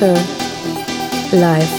Live.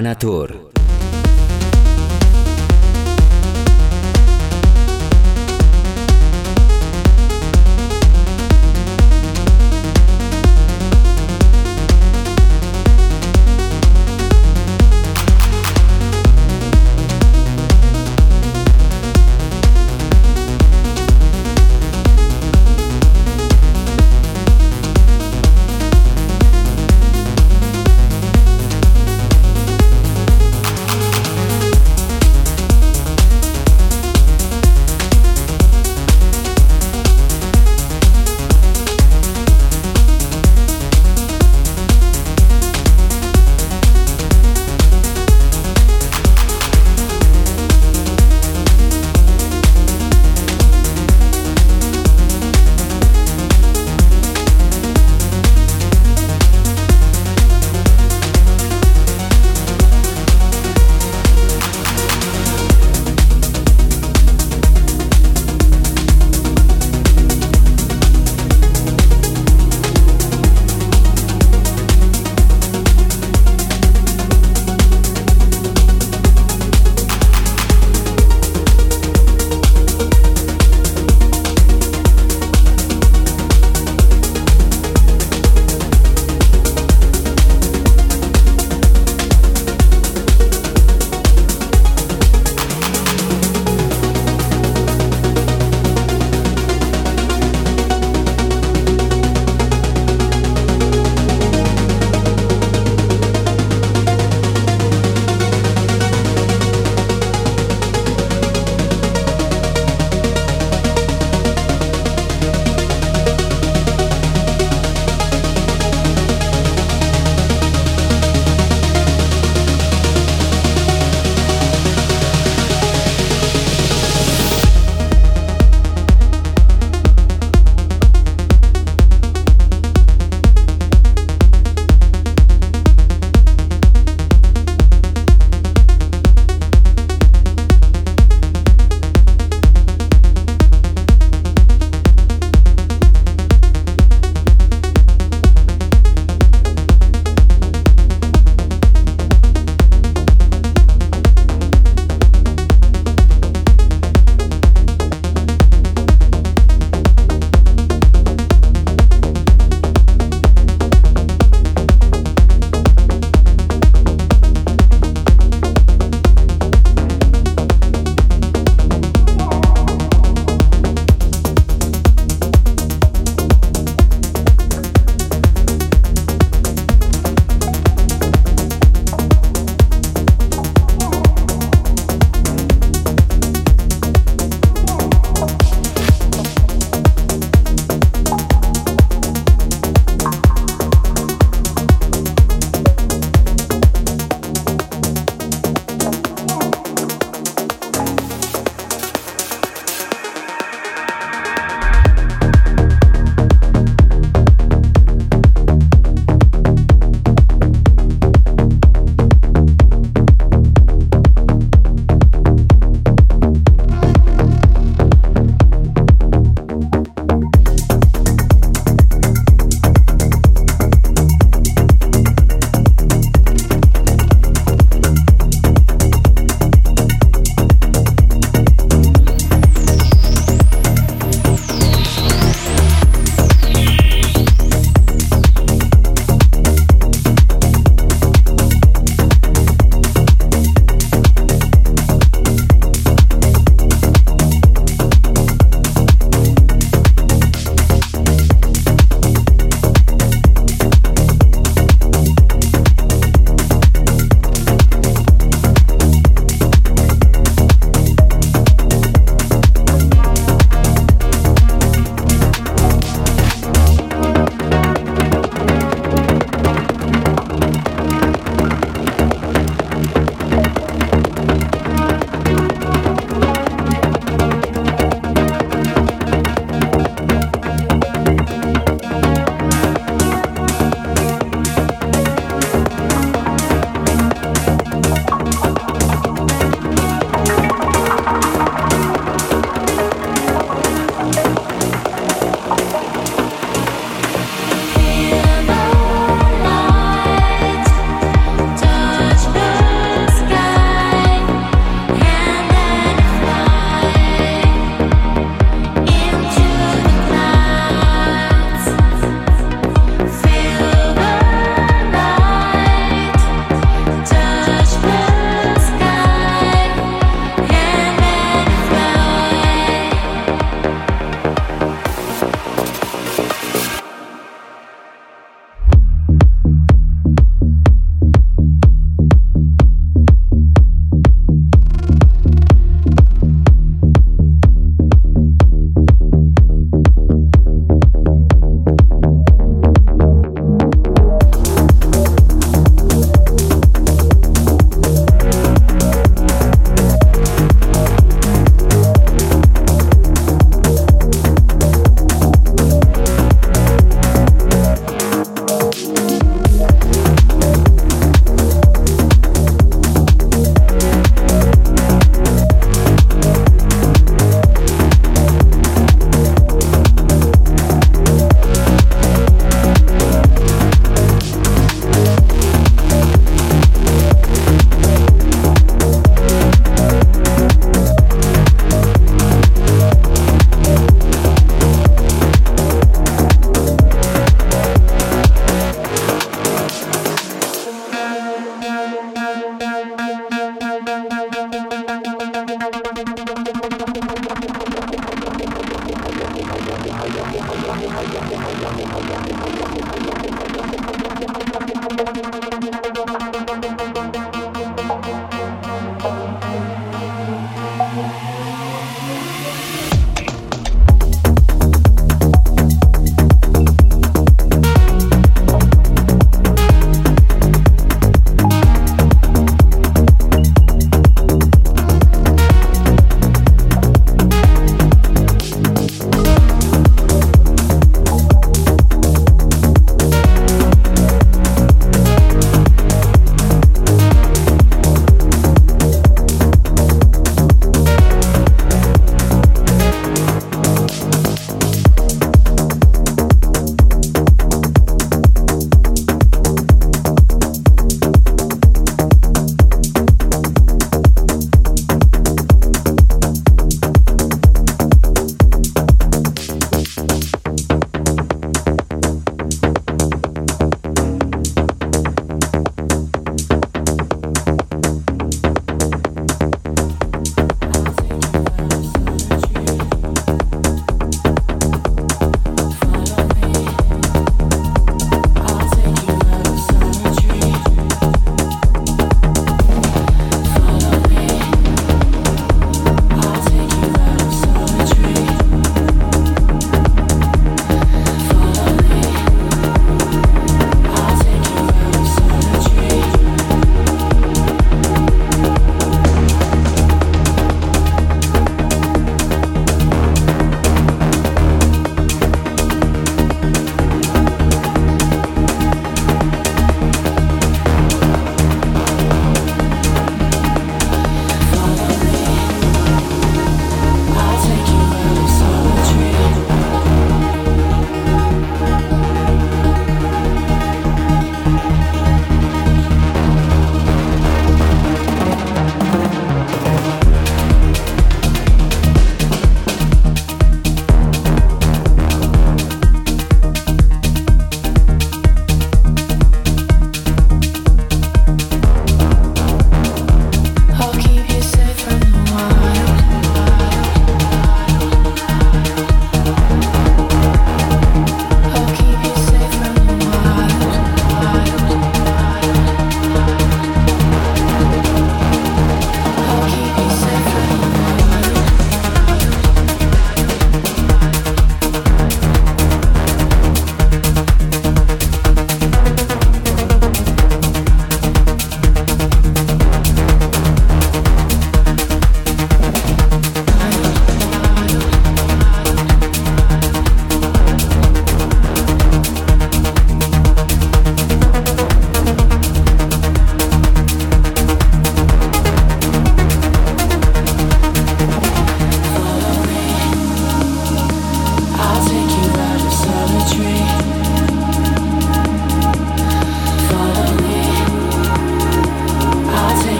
Anatur.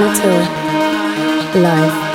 Life. Live.